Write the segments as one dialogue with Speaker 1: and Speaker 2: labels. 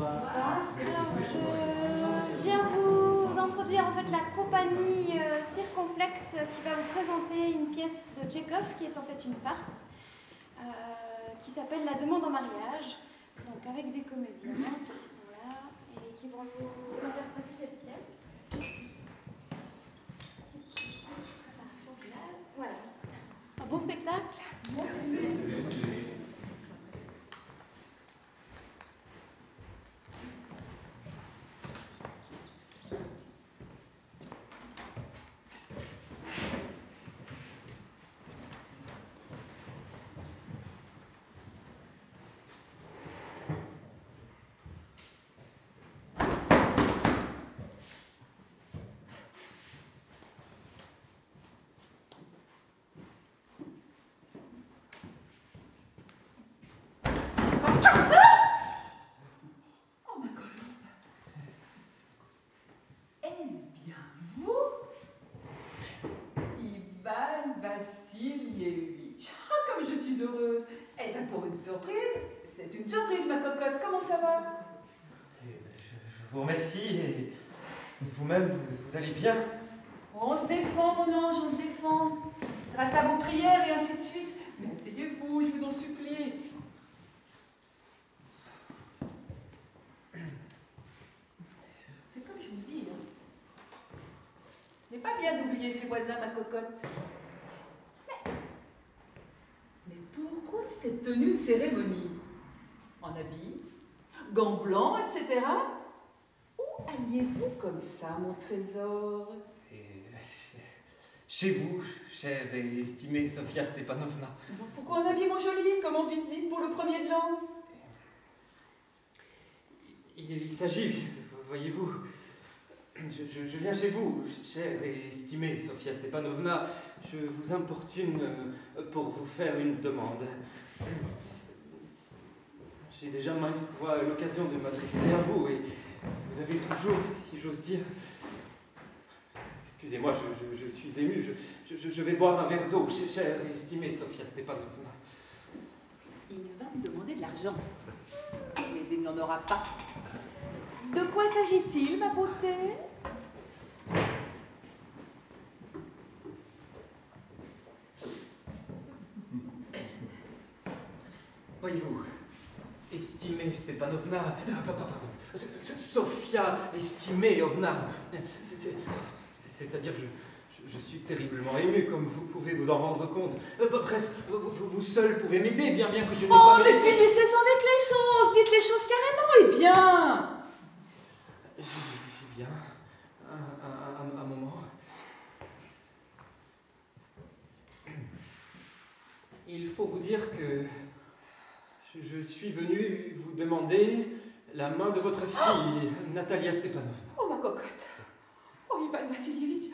Speaker 1: je viens vous introduire en fait la compagnie euh, Circonflex qui va vous présenter une pièce de Tchekhov qui est en fait une farce euh, qui s'appelle La demande en mariage. Donc avec des comédiens qui sont là et qui vont vous interpréter cette pièce. Voilà. Un bon spectacle.
Speaker 2: Surprise C'est une surprise, ma cocotte. Comment ça va?
Speaker 3: Je, je, vous remercie. Et vous-même, vous, vous, allez bien?
Speaker 2: On se défend, mon ange, on se défend. Grâce à vos prières et ainsi de suite. Mais asseyez-vous, je vous en supplie. C'est comme je vous dis. Hein. Ce n'est pas bien d'oublier ses voisins, ma cocotte. Pourquoi cette tenue de cérémonie? En habit, gants blancs, etc. Où alliez-vous comme ça, mon trésor?
Speaker 3: Chez vous, chère et estimée Sofia Stepanovna.
Speaker 2: Pourquoi en habit, mon joli, comme en visite pour le premier de l'an
Speaker 3: Il, s'agit, voyez-vous, je, viens chez vous, chère et estimée Sofia Stepanovna, je vous importune euh, pour vous faire une demande. J'ai déjà maintes fois l'occasion de m'adresser à vous et vous avez toujours, si j'ose dire... Excusez-moi, je, je, suis ému, je, je, vais boire un verre d'eau, chère et estimée Sofia Stepanovna.
Speaker 2: Il va me demander de l'argent, mais il n'en aura pas. De quoi s'agit-il, ma beauté?
Speaker 3: Voyez-vous, estimée Stepanovna, ah, pardon, Sofia Estimeovna, c'est-à-dire je, je, suis terriblement ému, comme vous pouvez vous en rendre compte. Euh, bah, bref, vous, vous, seul pouvez m'aider, bien bien que je n'ai
Speaker 2: oh,
Speaker 3: pas...
Speaker 2: Mais finissez avec les sauces, dites les choses carrément, et bien
Speaker 3: J'y viens, un, un, un moment. Il faut vous dire que je suis venu vous demander la main de votre fille, Natalia Stepanov.
Speaker 2: Oh, ma cocotte. Oh, Ivan Vassilievitch.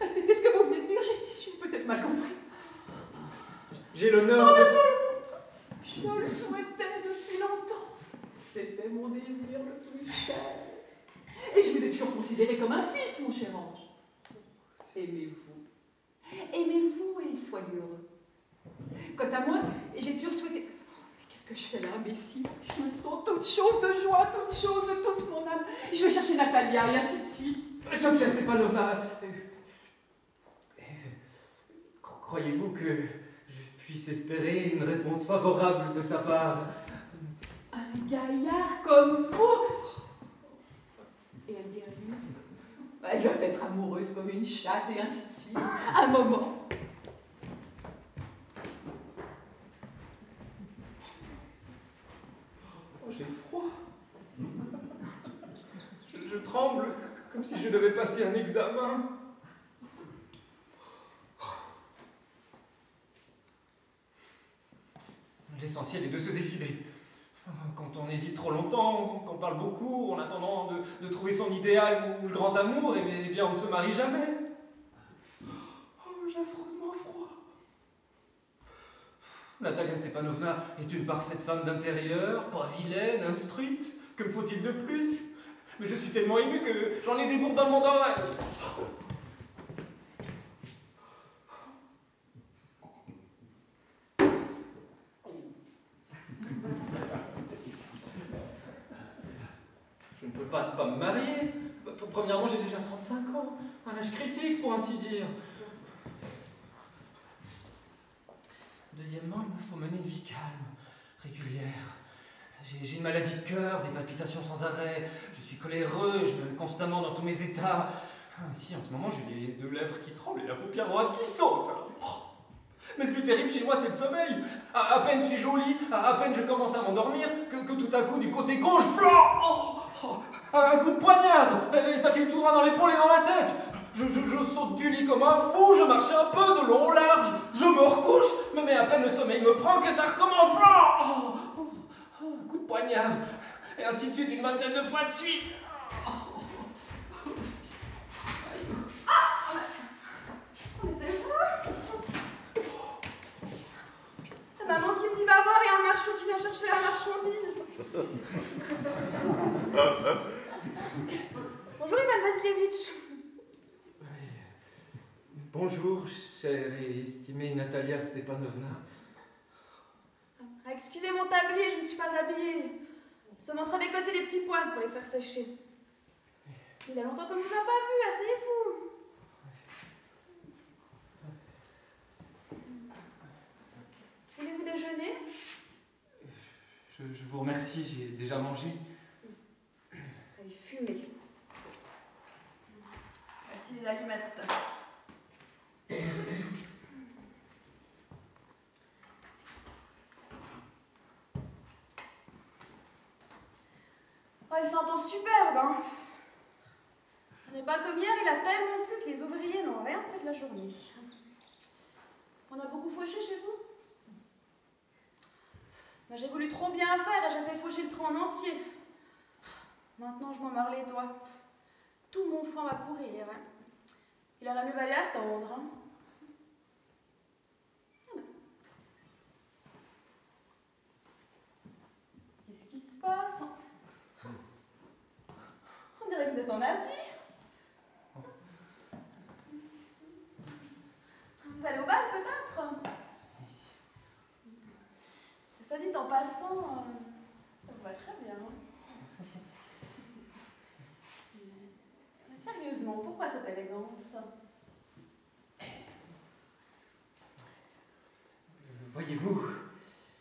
Speaker 2: Répétez ce que vous venez de dire, j'ai peut-être mal compris.
Speaker 3: J'ai l'honneur
Speaker 2: oh, de... Je le souhaitais depuis longtemps. C'était mon désir le plus cher. Et je vous ai toujours considéré comme un fils, mon cher ange. Aimez-vous. Aimez-vous et soyez heureux. Quant à moi, j'ai toujours souhaité que je fais là, Je me sens toute chose de joie, toute chose de toute mon âme. Je vais chercher Natalia et ainsi de suite.
Speaker 3: Sofia Stepanova, croyez-vous que je puisse espérer une réponse favorable de sa part?
Speaker 2: Un gaillard comme vous Et elle dit lui Elle doit être amoureuse comme une chatte et ainsi de suite. Un moment.
Speaker 3: Comme si je devais passer un examen. L'essentiel est de se décider. Quand on hésite trop longtemps, qu'on parle beaucoup, en attendant de, de, trouver son idéal ou le grand amour, eh bien on ne se marie jamais. Oh, j'ai affreusement froid. Natalia Stepanovna est une parfaite femme d'intérieur, pas vilaine, instruite. Que me faut-il de plus? Mais je suis tellement ému que j'en ai des bourdes dans mon oreille. ne peux pas ne pas me marier. Premièrement, j'ai déjà 35 ans, un âge critique pour ainsi dire. Deuxièmement, il me faut mener une vie calme, régulière. J'ai une maladie de cœur, des palpitations sans arrêt, je suis coléreux, je me constamment dans tous mes états. Ainsi, en ce moment, j'ai les deux lèvres qui tremblent et la paupière droite qui saute. Oh. Mais le plus terrible chez moi, c'est le sommeil. À, peine suis-je au lit, à, peine je commence à m'endormir, que, tout à coup, du côté gauche, flan oh, oh, Un coup de poignard Et ça file tout droit dans l'épaule et dans la tête je, saute du lit comme un fou, je marche un peu de long en large, je me recouche, mais, mais à peine le sommeil me prend que ça recommence. Flan coup de poignard, et ainsi de suite une vingtaine de fois de suite.
Speaker 1: Mais c'est vous La maman qui me dit va voir et un marchand qui vient chercher la marchandise. Bonjour Ivan Vasilievitch.
Speaker 3: Bonjour, chère et estimée Natalia Stepanovna.
Speaker 1: Ah, excusez mon tablier, je ne suis pas habillée. Nous sommes en train d'écosser des petits poils pour les faire sécher. Il y a longtemps qu'on ne vous a pas vu, asseyez-vous. Voulez-vous déjeuner?
Speaker 3: Je, je vous remercie, j'ai déjà mangé.
Speaker 1: Allez, fumez. Voici les allumettes. Il fait un temps superbe, hein Ce n'est pas comme hier, il a tellement plu que les ouvriers n'ont rien fait de la journée. On a beaucoup fauché chez vous? Ben, J'ai voulu trop bien faire et j'ai fait le prix en entier. Maintenant, je m'en mords les doigts. Tout mon foin va pourrir. hein. Il aurait mieux valu attendre. hein. Qu'est-ce qui se passe Dirait que vous allez au bal peut-être? Ça dit en passant, euh, ça vous va très bien. sérieusement, pourquoi cette élégance?
Speaker 3: Voyez-vous,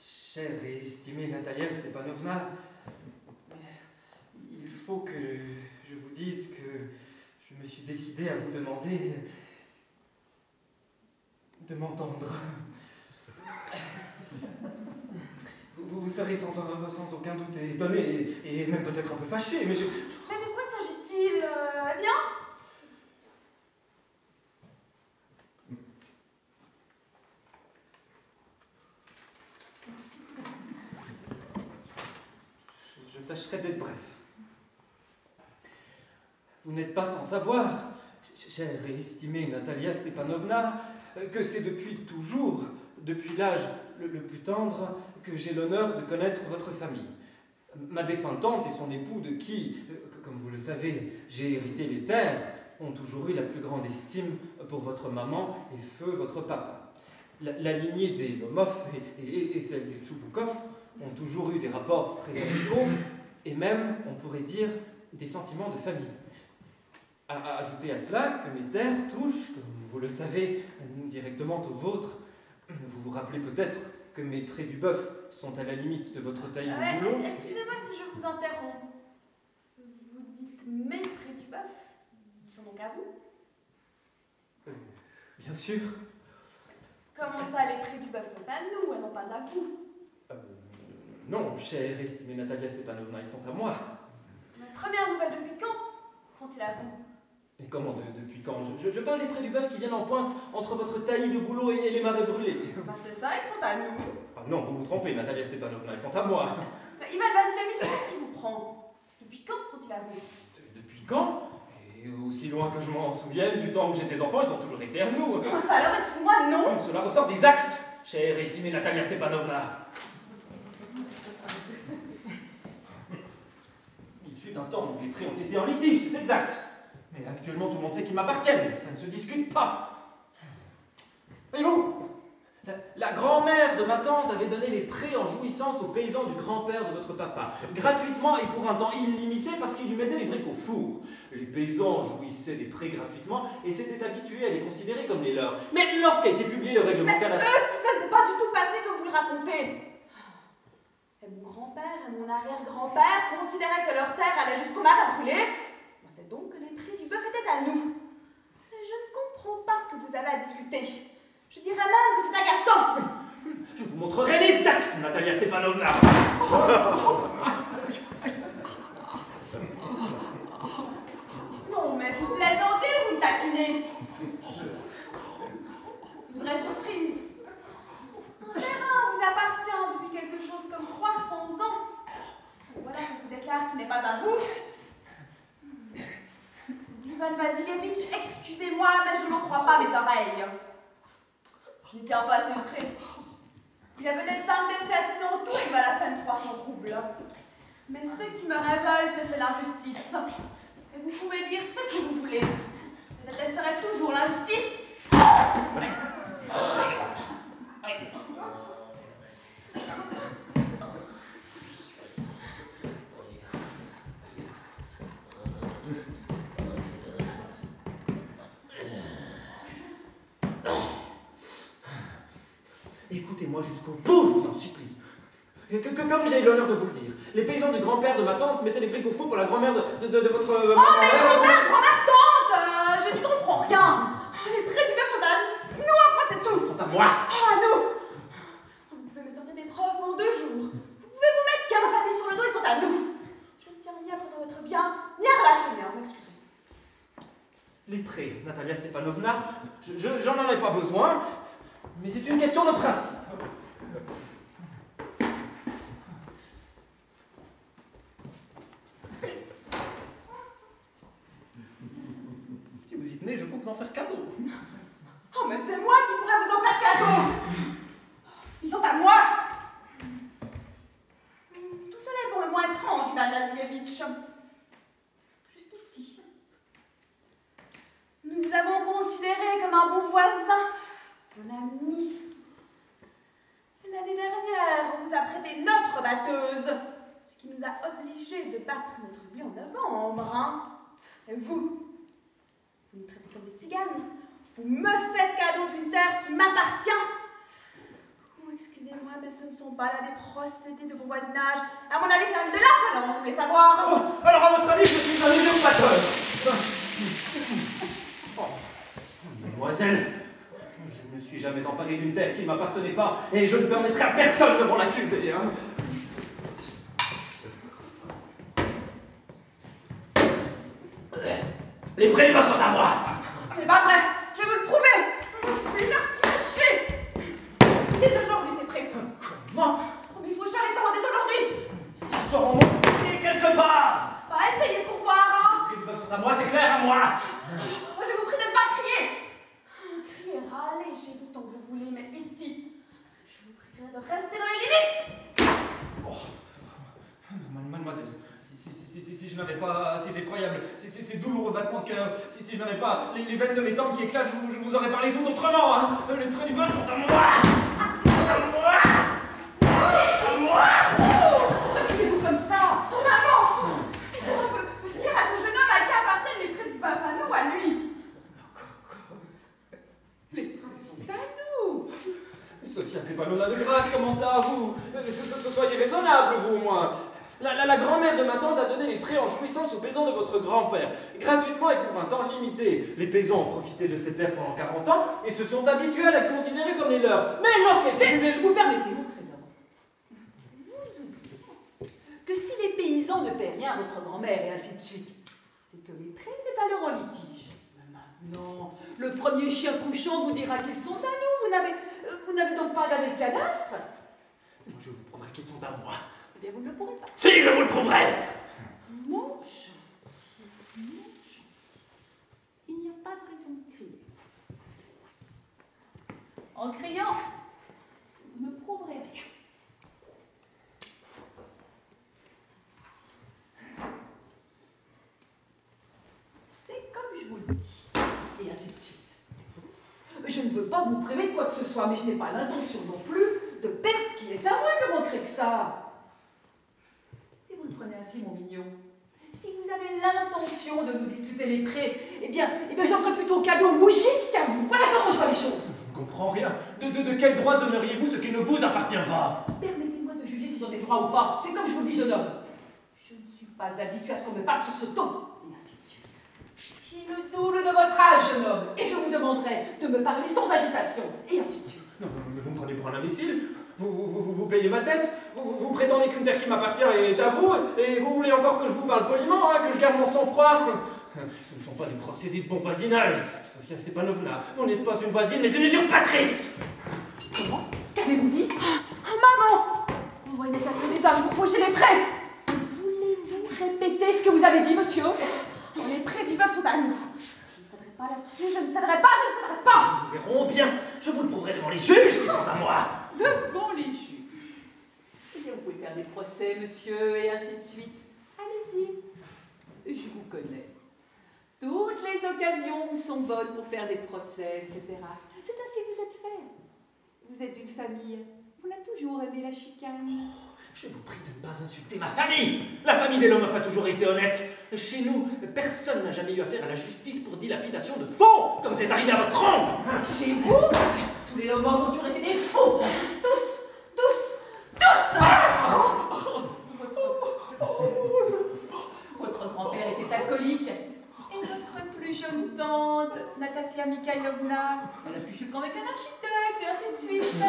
Speaker 3: chère et estimée Natalia Stepanovna, il faut que je vous dise que je me suis décidé à vous demander de m'entendre. Vous, vous serez sans, sans aucun doute étonné et, et même peut-être un peu fâché, mais je,
Speaker 1: Mais de quoi s'agit-il euh, Eh bien?
Speaker 3: Je, je tâcherai d'être bref. Vous n'êtes pas sans savoir, ch- chère et estimée Natalia Stepanovna, euh, que c'est depuis toujours, depuis l'âge le, plus tendre, que j'ai l'honneur de connaître votre famille. Ma défunte tante et son époux, de qui, euh, comme vous le savez, j'ai hérité les terres, ont toujours eu la plus grande estime pour votre maman et feu votre papa. La, lignée des Lomov et, et- celle des Tchoubokov ont toujours eu des rapports très amicaux et même, on pourrait dire, des sentiments de famille. À, ajouter à cela que mes terres touchent, comme vous le savez, directement aux vôtres. Vous vous rappelez peut-être que mes prés du bœuf sont à la limite de votre taille
Speaker 1: Ah
Speaker 3: de boulot.
Speaker 1: Excusez-moi si je vous interromps. Vous dites mes prix du bœuf Ils sont donc à vous
Speaker 3: Bien sûr.
Speaker 1: Comment ça, les prix du bœuf sont à nous et non pas à vous?
Speaker 3: Euh, non, chère estimée Natalia Stepanovna, ils sont à moi.
Speaker 1: Ma première nouvelle depuis quand sont-ils à vous?
Speaker 3: Mais comment, de- depuis quand je, parle des prés du bœuf qui viennent en pointe entre votre taillis de boulot et, et les marais brûlés.
Speaker 1: Bah c'est ça, ils sont à nous.
Speaker 3: Ah non, vous vous trompez, Natalia Stepanovna, ils sont à moi.
Speaker 1: Mais Ivan Vasilievitch, qu'est-ce qui vous prend Depuis quand sont-ils à vous?
Speaker 3: De- Depuis quand? Et aussi loin que je m'en souvienne, du temps où j'étais enfant, ils ont toujours été à nous.
Speaker 1: Oh ça alors, excusez-moi, non
Speaker 3: Cela ressort des actes, chère et estimée Natalia Stepanovna. Il fut un temps où les prix ont été en litige, c'est exact. Mais actuellement, tout le monde sait qu'ils m'appartiennent, ça ne se discute pas. Voyez-vous, la, La grand-mère de ma tante avait donné les prés en jouissance aux paysans du grand-père de votre papa, gratuitement et pour un temps illimité parce qu'il lui mettait les briques au four. Les paysans jouissaient des prés gratuitement et s'étaient habitués à les considérer comme les leurs. Mais lorsqu'a été publié le règlement
Speaker 1: ça ne s'est pas du tout passé comme vous le racontez. Et mon grand-père et mon arrière-grand-père considéraient que leur terre allait jusqu'au mar à brûler. Ben, C'est donc que les prix du bœuf étaient à nous. Je ne comprends pas ce que vous avez à discuter. Je dirais même que c'est agaçant.
Speaker 3: Je vous montrerai les actes, Natalia Stepanovna.
Speaker 1: Non, mais vous plaisantez, vous me taquinez. Une vraie surprise. Un terrain vous appartient depuis quelque chose comme 300 ans. Voilà qu'on vous déclare qu'il n'est pas à vous. Ivan Vasilievitch, excusez-moi, mais je n'en crois pas mes oreilles. Je n'y tiens pas assez près. Il a peut-être 5 déciatines en tout, il valent à peine 300 roubles. Mais ce qui me révolte, c'est l'injustice. Et vous pouvez dire ce que vous voulez. Je détesterai toujours l'injustice.
Speaker 3: Écoutez-moi jusqu'au bout, je vous en supplie. Que, que- comme j'ai l'honneur de vous le dire, les paysans du grand-père de ma tante mettaient les briques au four pour la grand-mère de, de- de- de votre... euh,
Speaker 1: Oh, mais
Speaker 3: grand-mère.
Speaker 1: grand-mère, grand-mère, tante euh, Je n'y comprends rien. Les prêts du à nous, après c'est tout.
Speaker 3: Ils sont à moi
Speaker 1: Oh, à nous Vous pouvez me sortir des preuves pendant deux jours. Vous pouvez vous mettre 15 habits sur le dos, ils sont à nous. Je ne tiens ni à prendre votre bien, ni à relâcher le mien, vous m'excuserez.
Speaker 3: Les prêts, Natalia Stepanovna, je- je- j'en avais pas besoin, mais c'est une question de principe. Si vous y tenez, je peux vous en faire cadeau.
Speaker 1: Oh, mais c'est moi qui pourrais vous en faire cadeau Ils sont à moi Tout cela est pour le moins étrange, Ivan Vasilievitch. Jusqu'ici. Nous vous avons considéré comme un bon voisin, bon ami. L'année dernière, on vous a prêté notre batteuse, ce qui nous a obligés de battre notre blé en novembre. hein. Et vous, vous nous traitez comme des tziganes. Vous me faites cadeau d'une terre qui m'appartient. Oh, excusez-moi, mais ce ne sont pas là des procédés de bon voisinage. À mon avis, c'est même de l'insolence, vous voulez savoir.
Speaker 3: Oh, alors à votre avis, je suis un usurpateur. Mademoiselle, je ne me suis jamais emparé d'une terre qui ne m'appartenait pas, et je ne permettrai à personne de m'en l'accuser. Hein. Les prêts sont à moi.
Speaker 1: Ce n'est pas vrai. Je vais vous le prouver. Je vais faire fâcher. Dès aujourd'hui, c'est prêt.
Speaker 3: Comment?
Speaker 1: Oh, mais il faut charler ça dès aujourd'hui.
Speaker 3: Ils seront montés quelque part.
Speaker 1: Bah, essayez pour voir, hein.
Speaker 3: Les prêts sont à moi, c'est clair, à. Moi,
Speaker 1: je vous prie de ne pas crier. Crier, râler chez vous tant que vous voulez, mais ici, je vous prierai de rester dans les limites.
Speaker 3: Mademoiselle, si, si, si, si, si je n'avais pas ces effroyables, ces, ces, ces douloureux battements de cœur, si, si je n'avais pas les, les veines de mes tempes qui éclatent, je vous, je vous aurais parlé tout autrement. Hein. Les prêts du bœuf sont à moi. À moi. À moi.
Speaker 2: Pourquoi criez-vous comme ça?
Speaker 1: Maman Peux-tu dire à ce jeune homme à qui appartiennent les prêts du bœuf, à nous ou à lui
Speaker 2: Les prix sont à nous.
Speaker 3: Sophia Stepanova de grâce, comment ça, vous? Euh, so- so- so- Soyez raisonnable, vous, au moins. La, la- la grand-mère de ma tante a donné les prêts en jouissance aux paysans de votre grand-père, gratuitement et pour un temps limité. Les paysans ont profité de ces terres pendant 40 ans et se sont habitués à la considérer comme les leurs. Mais lorsqu'elle est
Speaker 2: vous permettez, mon trésor. Vous oubliez que si les paysans ne paient rien à votre grand-mère et ainsi de suite, c'est que les prêts étaient alors en litige. Mais maintenant, le premier chien couchant vous dira qu'ils sont à nous. Vous n'avez, euh, vous n'avez donc pas regardé le cadastre?
Speaker 3: Moi, je vous prouverai qu'ils sont à moi.
Speaker 2: Eh bien, vous ne le pourrez pas.
Speaker 3: Si, je vous le prouverai
Speaker 2: Mon gentil, mon gentil, il n'y a pas de raison de crier. En criant, vous ne prouverez rien. C'est comme je vous le dis, et ainsi de suite. Je ne veux pas vous priver de quoi que ce soit, mais je n'ai pas l'intention non plus de perdre ce qui est à moi, ne manquerait que ça. Prenez ainsi, mon mignon, si vous avez l'intention de nous discuter les prêts, eh bien, eh bien j'offre plutôt cadeau au bougie qu'à vous. Voilà comment je vois les choses.
Speaker 3: Je ne comprends rien. De, de, de quel droit donneriez-vous ce qui ne vous appartient pas?
Speaker 2: Permettez-moi de juger si j'en ai droit ou pas. C'est comme je vous le dis, jeune homme. Je ne suis pas habituée à ce qu'on me parle sur ce ton, et ainsi de suite. J'ai le double de votre âge, jeune homme, et je vous demanderai de me parler sans agitation, et ainsi de suite.
Speaker 3: Non, mais vous me prenez pour un imbécile. Vous, vous, payez ma tête. Vous, vous, prétendez qu'une terre qui m'appartient est à vous Et vous voulez encore que je vous parle poliment, hein, que je garde mon sang-froid. Ce ne sont pas des procédés de bon voisinage. Sofia Stepanovna, vous n'êtes pas une voisine, mais une usurpatrice.
Speaker 2: Comment? Qu'avez-vous dit?
Speaker 1: Oh, maman! On voit une état de mes hommes, vous fauchez les prêts.
Speaker 2: Voulez-vous répéter ce que vous avez dit, monsieur?
Speaker 1: Les prêts du bœuf sont à nous. Je ne céderai pas là-dessus, je ne céderai pas, je ne céderai pas
Speaker 3: Nous verrons bien. Je vous le prouverai devant les juges qui sont à moi.
Speaker 2: Devant les juges. Eh bien, vous pouvez faire des procès, monsieur, et ainsi de suite. Allez-y. Je vous connais. Toutes les occasions vous sont bonnes pour faire des procès, etc. C'est ainsi que vous êtes fait. Vous êtes d'une famille. On a toujours aimé la chicane.
Speaker 3: Je vous prie de ne pas insulter ma famille. La famille des Lomov a toujours été honnête. Chez nous, personne n'a jamais eu affaire à la justice pour dilapidation de fonds, comme c'est arrivé à votre oncle.
Speaker 2: Chez vous, tous les Lomov ont toujours été des faux. Tous, tous, tous Votre, votre grand-père était alcoolique. Et votre plus jeune tante, Natasia Mikhailovna, elle a fichu le camp avec un architecte, et ainsi de suite.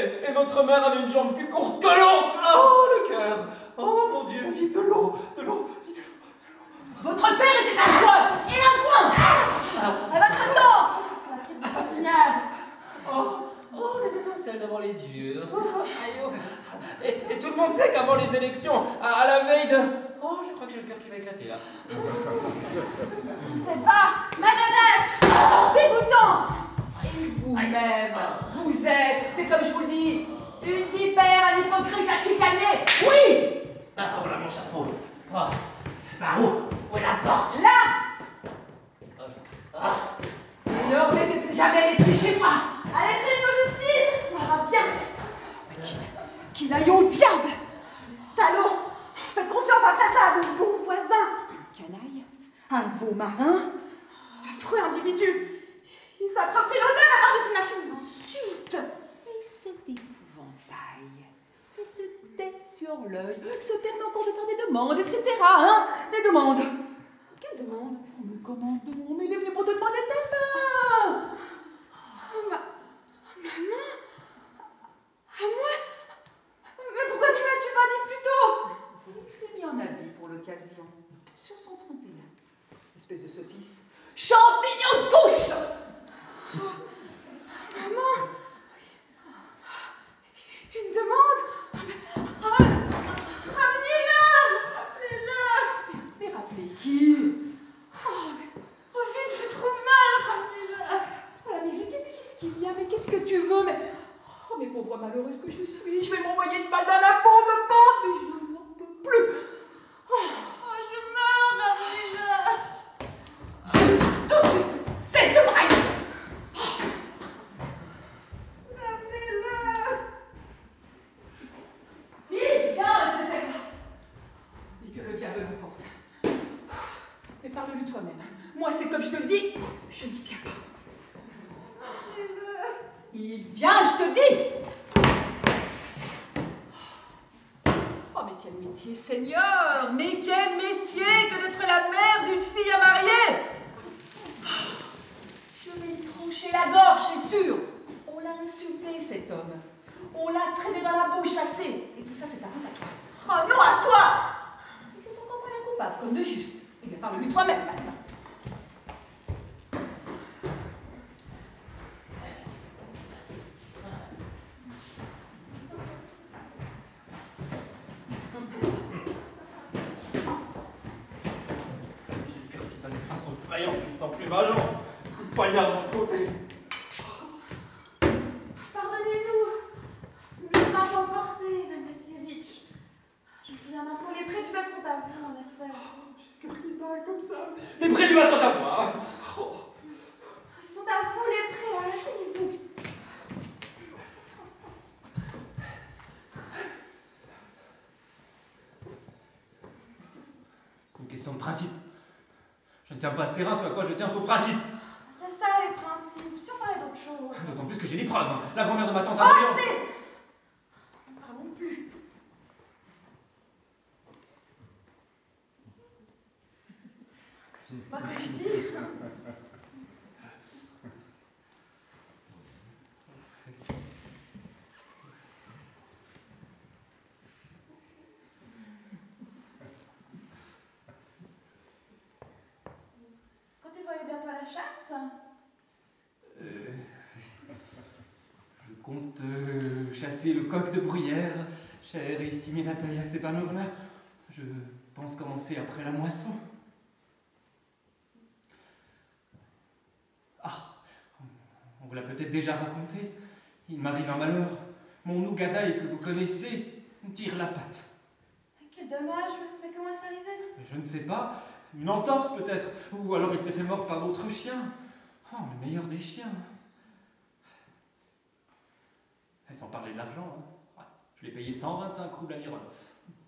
Speaker 3: Et, et votre mère avait une jambe plus courte que l'autre. Oh, le cœur. Oh, mon Dieu, vite de l'eau, de l'eau, vite de l'eau.
Speaker 2: Votre père était un joueur et un point
Speaker 1: Et votre tante La petite
Speaker 3: Oh, oh, les étincelles devant les yeux. Oh, oh. Et, et tout le monde sait qu'avant les élections, à, à la veille de... Oh, je crois que j'ai le cœur qui va éclater là.
Speaker 1: C'est bas, malhonnête, dégoûtant
Speaker 2: vous-même, vous êtes, c'est comme je vous le dis, une vipère, un hypocrite, un chicané. Oui.
Speaker 3: Ah, voilà mon chapeau. Oh. Bah où Où est la porte?
Speaker 2: Là.
Speaker 3: Ah.
Speaker 2: Et ne remettez plus jamais les pieds chez moi.
Speaker 1: Allez, tribune de justice. Ah, bien.
Speaker 2: Qu'il aille au diable?
Speaker 1: Les salauds. Faites confiance après ça à vos bons voisins
Speaker 2: Canaille Un veau marin
Speaker 1: Affreux individu Il s'approprie l'honneur à part de ce marché, nous insulte.
Speaker 2: Et cet épouvantail, cette tête sur l'œil, se permet encore de faire des demandes, etc. Hein. Des demandes.
Speaker 1: Quelle demande
Speaker 2: Mais comment donc Mais il est venu pour te demander ta main
Speaker 1: Oh, ma... À moi. Mais pourquoi ne m'as-tu pas dit plus tôt?
Speaker 2: Il s'est mis en habit pour l'occasion, sur son 31. Espèce de saucisse. Champignon de couche malheureuse que je suis, je vais m'envoyer une balle dans la peau, me porte, mais je n'en peux plus.
Speaker 1: Oh, je meurs Ramenez-la
Speaker 2: Zut, tout de suite, cesse de brailler.
Speaker 1: Ramenez-la
Speaker 2: Il vient, etc. Et que le diable nous porte. Mais parle-lui toi-même. Moi, c'est comme je te le dis, je n'y tiens pas. Il vient, je te dis Oh, mais quel métier, Seigneur Mais quel métier que d'être la mère d'une fille à marier Je vais lui trancher la gorge, c'est sûr On l'a insulté, cet homme. On l'a traîné dans la boue, chassé. Et tout ça, c'est ta faute à toi.
Speaker 1: Oh non, à toi
Speaker 2: Et c'est encore moi la coupable, comme de juste. Eh bien, parle-lui toi-même, maintenant.
Speaker 3: J'ai le cœur qui bat de façon sens plus ma jambe. Coup de poignard de l'autre côté.
Speaker 1: Pardonnez-nous Nous ne pas emporté, Mme Vassilievitch. Je me souviens maintenant, les prêts du bœuf sont à vous, en effet.
Speaker 3: J'ai le cœur qui bat comme ça. Les prix du bas sont à moi. Oh.
Speaker 1: Ils sont à vous, les prêts,
Speaker 3: principes. À quoi je tiens, c'est aux principes.
Speaker 1: C'est ça les principes. Si on parlait d'autre chose.
Speaker 3: D'autant plus que j'ai des preuves. hein. La grand-mère de ma tante a
Speaker 1: Ah,
Speaker 3: brillé en-
Speaker 1: c'est Ne parlons plus. Je sais pas quoi lui dire. Comptez-vous aller bientôt à la chasse?
Speaker 3: Euh, Je compte euh, chasser le coq de bruyère, chère et estimée Natalia Stepanovna. Je pense commencer après la moisson. Ah, on vous l'a peut-être déjà raconté. Il m'arrive un malheur. Mon Nougadaï que vous connaissez tire la patte.
Speaker 1: Quel dommage, mais comment est-ce arrivé
Speaker 3: Je ne sais pas, une entorse peut-être, ou alors il s'est fait mordre par d'autres chiens. Oh, le meilleur des chiens. Et sans parler de l'argent, hein. Je l'ai payé 125 roubles à Mironov.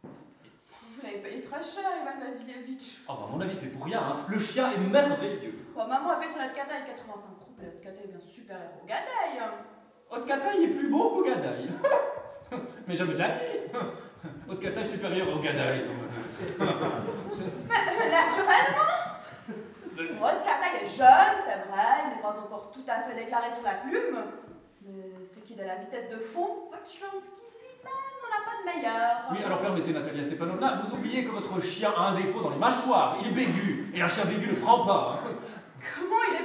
Speaker 1: Vous l'avez payé très cher, Ivan Vasilievitch.
Speaker 3: Oh, bah, à mon avis, c'est pour rien, hein. le chien est merveilleux.
Speaker 1: Bon, maman a payé son Kataï 85 roubles. Le Kataï est bien supérieur au Gadaï.
Speaker 3: Haute-Cataille est plus beau qu'au Gadaï. Mais jamais de la vie. Haute-Cataille supérieure au Gadaï.
Speaker 1: Naturellement Votre Kataï est jeune, c'est vrai, il n'est pas encore tout à fait déclaré sur la plume. Mais ce qui est de la vitesse de fond, Potchlansky lui-même n'en a pas de meilleur.
Speaker 3: Oui, alors permettez, Natalia Stepanovna, vous oubliez que votre chien a un défaut dans les mâchoires. Il est bégu. Et un chien bégu ne prend pas. hein.
Speaker 1: Comment il est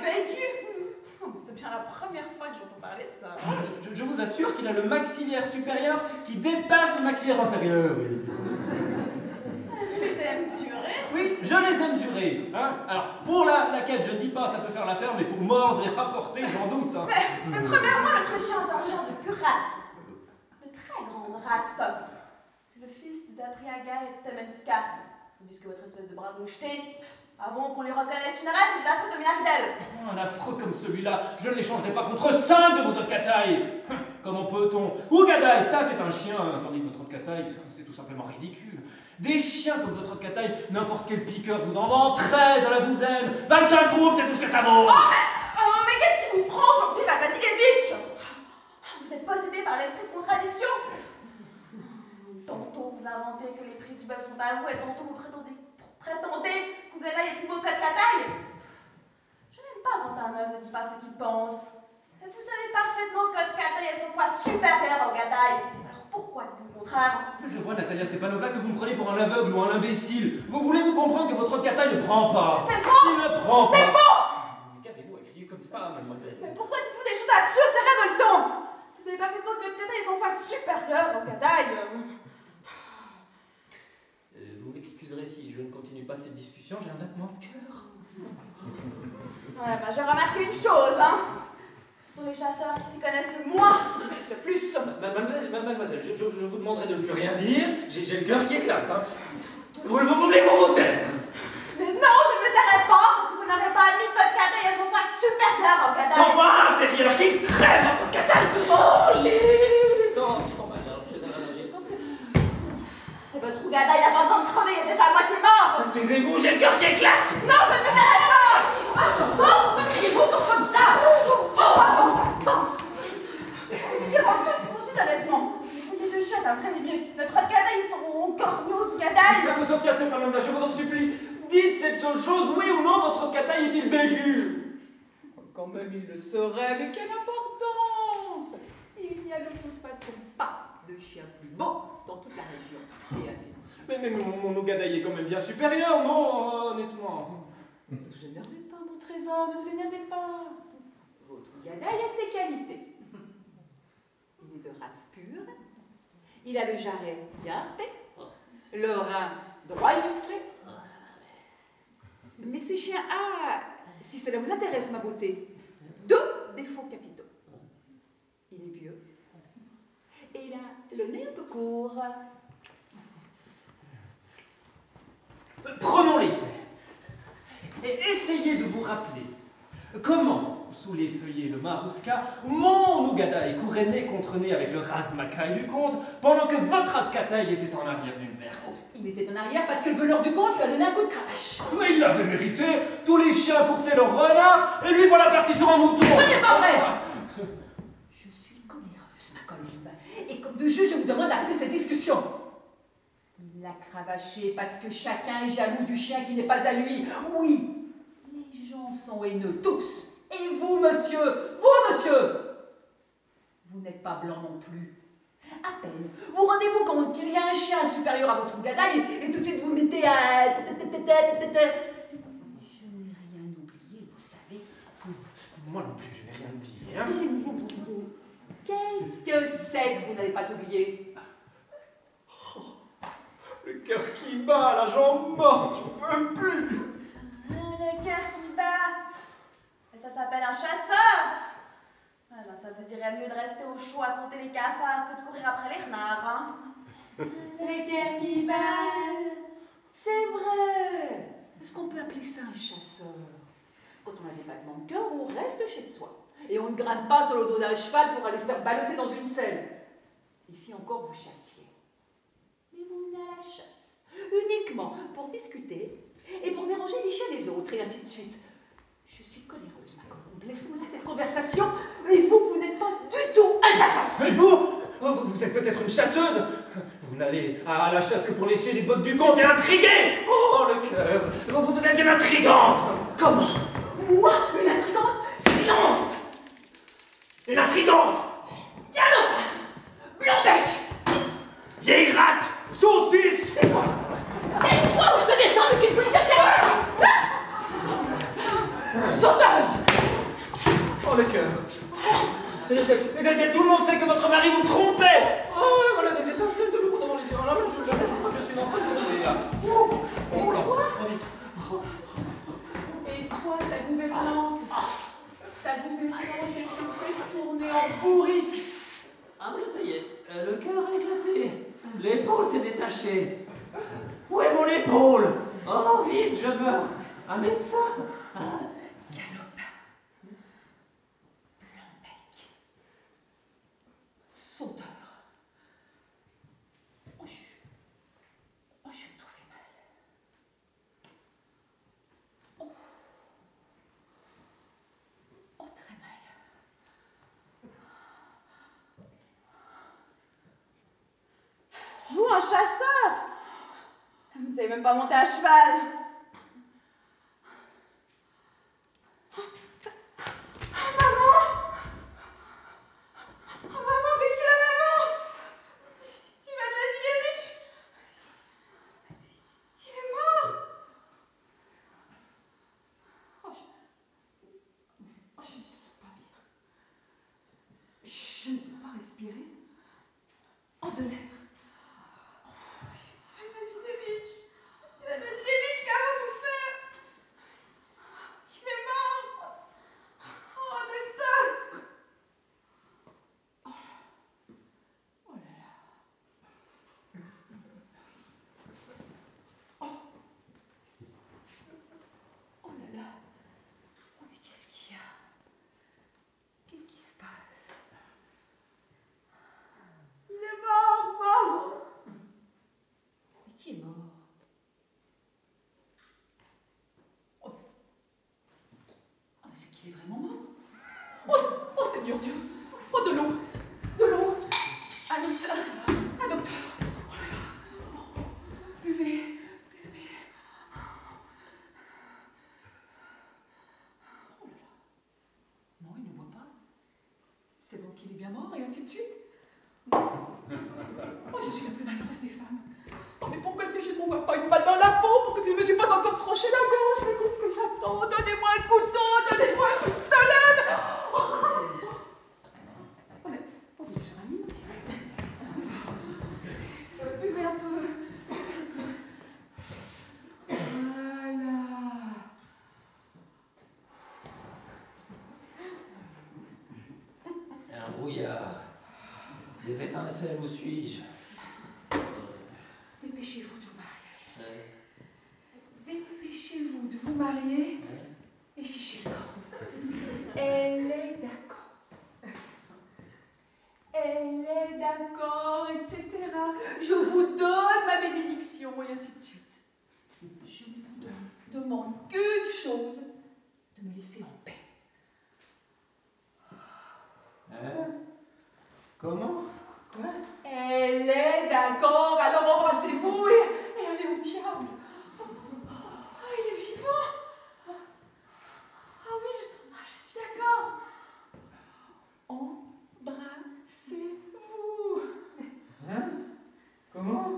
Speaker 1: Oh, C'est bien la première fois que j'entends parler de ça.
Speaker 3: Je, je- je vous assure qu'il a le maxillaire supérieur qui dépasse le maxillaire inférieur. oui.
Speaker 1: Je les ai mesurés.
Speaker 3: Oui, je les ai mesurés. Hein Alors, pour la, la quête, je ne dis pas ça peut faire l'affaire, mais pour mordre et rapporter, j'en doute. hein.
Speaker 1: Mais premièrement, notre chien est un chien de pure race. De très grande race. C'est le fils de Zapriaga et de Stemenska. Tandis que votre espèce de brave moucheté, avant qu'on les reconnaisse une race, est affreux de Miardel.
Speaker 3: Oh, un affreux comme celui-là, je ne l'échangerai pas contre cinq de vos autres catailles. Comment peut-on? Ougadaï, ça c'est un chien, tandis que votre autre cataille, c'est tout simplement ridicule. Des chiens comme votre cataille, n'importe quel piqueur vous en vend 13 à la douzaine, 25 groupes, c'est tout ce que ça vaut.
Speaker 1: Oh, mais qu'est-ce qui vous prend aujourd'hui, Val Vasilievitch Vous êtes possédé par l'esprit de contradiction Tantôt vous inventez que les prix du bœuf sont à vous, et tantôt vous prétendez, prétendez qu'Ougadaï est plus beau que Kataï. Je n'aime pas quand un homme ne dit pas ce qu'il pense. Et vous savez parfaitement que Kataï est son fois supérieur au Gadaï. Alors pourquoi dites-vous le contraire
Speaker 3: Je vois, Natalia Stepanovna, que vous me prenez pour un aveugle ou un imbécile. Vous voulez-vous comprendre que votre cataille ne prend pas
Speaker 1: C'est faux
Speaker 3: Il ne prend pas
Speaker 1: C'est faux
Speaker 3: Qu'avez-vous à crier comme ça, mademoiselle?
Speaker 1: Mais pourquoi dites-vous des choses absurdes? C'est révoltant Vous savez parfaitement que Kataï est son fois supérieur au Gadaï.
Speaker 3: Euh, Vous m'excuserez si je ne continue pas cette discussion, j'ai un battement de cœur.
Speaker 1: Ouais, bah j'ai remarqué une chose, hein. Sont les chasseurs qui s'y connaissent le moins, le plus.
Speaker 3: Ma- Mademoiselle, ma- mademoiselle, je, je- je vous demanderai de ne plus rien dire. J'ai le cœur qui éclate. Hein. Vous, vous voulez qu'on vous taire
Speaker 1: Mais non, je ne me tairai pas, vous n'avez pas admis que Kataï est son fois supérieur au
Speaker 3: Sans
Speaker 1: Gadaï.
Speaker 3: voix inférieure, qu'il crève votre cataille Oh, les mal, alors je avis.
Speaker 1: Et votre Gadaï n'a pas besoin de crever, il est déjà à moitié mort.
Speaker 3: Taisez-vous, j'ai le cœur qui éclate
Speaker 1: Non, je ne me tairai pas.
Speaker 2: Ah, son pourquoi criez-vous tout comme ça
Speaker 1: Oh, avance, avance. Tu dis en toute franchise, honnêtement. Les deux chiens, un vrai limier. Notre Gadaï, ils sont corneaux
Speaker 3: Monsieur Sophia Stepanovna, je vous en supplie, dites cette seule chose, oui ou non, votre cataille est-il bégu
Speaker 2: Quand même il le saurait, mais quelle importance Il n'y a de toute façon pas de chien plus beau dans toute la région. Et.
Speaker 3: Mais, mais mon, mon est quand même bien supérieur, non, honnêtement
Speaker 2: Ne vous énervez pas, mon trésor, ne vous énervez pas. Votre Gadaï a ses qualités. Il est de race pure. Il a le jarret bien harpé, le rein droit et musclé. Mais ce chien a, si cela vous intéresse, ma beauté, deux défauts capitaux. Il est vieux et il a le nez un peu court.
Speaker 3: Prenons les faits. Et essayez de vous rappeler comment, sous les feuillets le Marouska, mon Ougadaï courait nez contre nez avec le Razmakaï du comte, pendant que votre Adkataï était en arrière d'une verse.
Speaker 2: Il était en arrière parce que le voleur du comte lui a donné un coup de cravache.
Speaker 3: Mais il l'avait mérité Tous les chiens poussaient leur renard, et lui voilà parti sur un mouton
Speaker 2: Ce n'est pas vrai Je suis coléreuse, ma colombe. Et comme de jeu, je vous demande d'arrêter cette discussion. Il l'a cravaché parce que chacun est jaloux du chien qui n'est pas à lui. Oui, les gens sont haineux, tous. Et vous, monsieur, vous, monsieur, vous n'êtes pas blanc non plus. À peine, vous rendez-vous compte qu'il y a un chien supérieur à votre gadaille et tout de suite vous mettez à... Je n'ai rien oublié, vous savez.
Speaker 3: Moi non plus, je n'ai rien oublié. hein.
Speaker 2: Rien oublié. Qu'est-ce que c'est que vous n'avez pas oublié?
Speaker 3: Le cœur qui bat, la jambe morte, je peux plus
Speaker 1: Le cœur qui bat. Ça s'appelle un chasseur. Ben, ça vous irait mieux de rester au chaud à compter les cafards que de courir après les renards, hein. Le cœur qui bat.
Speaker 2: C'est vrai Est-ce qu'on peut appeler ça un chasseur? Quand on a des battements de cœur, on reste chez soi. Et on ne grimpe pas sur le dos d'un cheval pour aller se faire balloter dans une selle. Ici encore, vous chassiez? Mais vous venez à la uniquement pour discuter et pour déranger les chiens des autres, et ainsi de suite. Je suis coléreuse, Laissons-moi cette conversation. Et vous, vous n'êtes pas du tout un chasseur.
Speaker 3: Et vous Oh, vous, êtes peut-être une chasseuse. Vous n'allez à la chasse que pour lécher les bottes du comte et intriguer. Oh, le cœur. Vous, vous êtes une intrigante.
Speaker 2: Comment Moi, une intrigante Silence.
Speaker 3: Une intrigante.
Speaker 2: Galop Blanc-bec.
Speaker 3: Vieille rate. Saucisse
Speaker 2: Et toi Et toi où je te descends de qu'une folie Sauteur
Speaker 3: Oh, le cœur Et- et- et- et Tout le monde sait que votre mari vous trompait Oh, voilà des étincelles de l'eau devant les yeux. Oh là, là, je, là, là, je crois que je suis en train de tomber, là. Oh, oh là. Oh, vite.
Speaker 2: Et toi, ta gouvernante Ta gouvernante, elle te fait tourner en bourrique
Speaker 4: Ah voilà, ça y est, euh, le cœur a éclaté. L'épaule s'est détachée. Où est mon épaule Oh, vite, je meurs. Un médecin
Speaker 2: Galope Blanc-bec Sauteur Oh, je... Oh, je me trouvais mal. Oh. Oh, très mal.
Speaker 1: Vous, un chasseur Vous ne savez même pas monter à cheval. Oh, maman Oh, maman, qu'est-ce qu'il a, maman Ivan Vasilievitch Il est mort
Speaker 2: Oh, je... oh, je ne me sens pas bien. Je ne peux pas respirer. Oh, de l'air.
Speaker 1: Ivan Vasilievitch Ivan Vasilievitch, qu'avons-nous fait Il est mort Oh, docteur
Speaker 2: Oh là là. Oh. Oh là là. Oh, mais qu'est-ce qu'il y a Qu'est-ce qui se passe
Speaker 1: Il est mort, mort
Speaker 2: Mais qui est mort Oh, Ah, mais c'est qu'il est vraiment mort Oh, s- oh Seigneur Dieu Oh, Elle est d'accord. Elle est d'accord, etc. Je vous donne ma bénédiction et ainsi de suite. Je ne vous demande qu'une chose, de me laisser en paix.
Speaker 4: Hein? Comment? Quoi?
Speaker 2: Elle est d'accord
Speaker 4: Comment?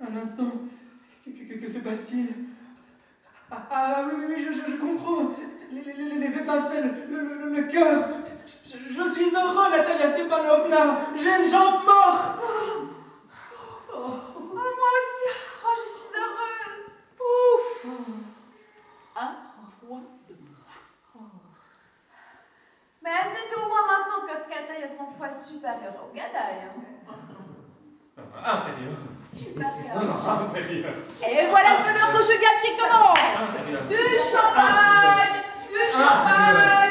Speaker 3: Un instant, que, se passe-t-il? Ah, ah oui, oui, oui, je, comprends. Les, les- les- les étincelles, le, le- le- le cœur. Je, je suis heureux, Natalia Stepanovna. J'ai une jambe morte.
Speaker 1: Oh, moi aussi, oh, je suis heureuse. Ouf
Speaker 2: Un point de moi.
Speaker 1: Mais admettez au moins maintenant que Kataï est 100 fois supérieur au Gadaï. hein.
Speaker 3: Inférieur.
Speaker 1: Supérieur.
Speaker 3: Non, non, inférieur.
Speaker 2: Et voilà le bonheur conjugal qui commence.
Speaker 3: Inférieur.
Speaker 2: Du champagne Du champagne